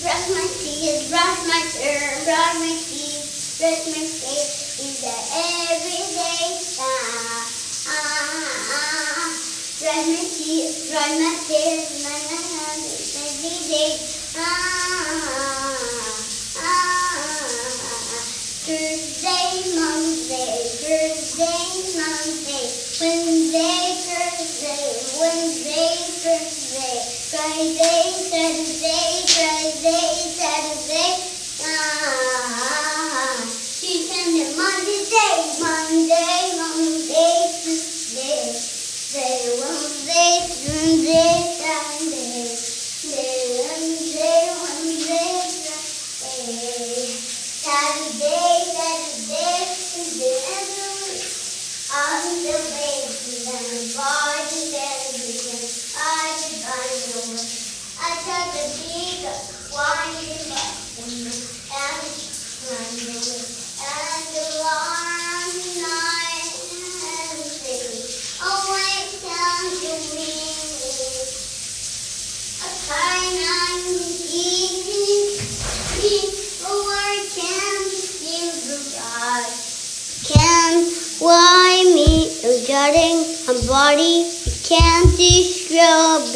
brush my teeth, brush my hair, brush my teeth, brush my face in the everyday stuff. Ah, ah, brush my teeth, brush my hair, my hands every day. Ah, ah, ah, Thursday, Monday, Thursday, Monday, Wednesday, Thursday, Wednesday, Thursday, Friday, Saturday, Friday, Saturday, ah, Tuesday, Monday, Monday, Monday, Tuesday, Wednesday, Wednesday, Thursday, Sunday, Wednesday, Wednesday, Thursday, Saturday, Saturday, body can't describe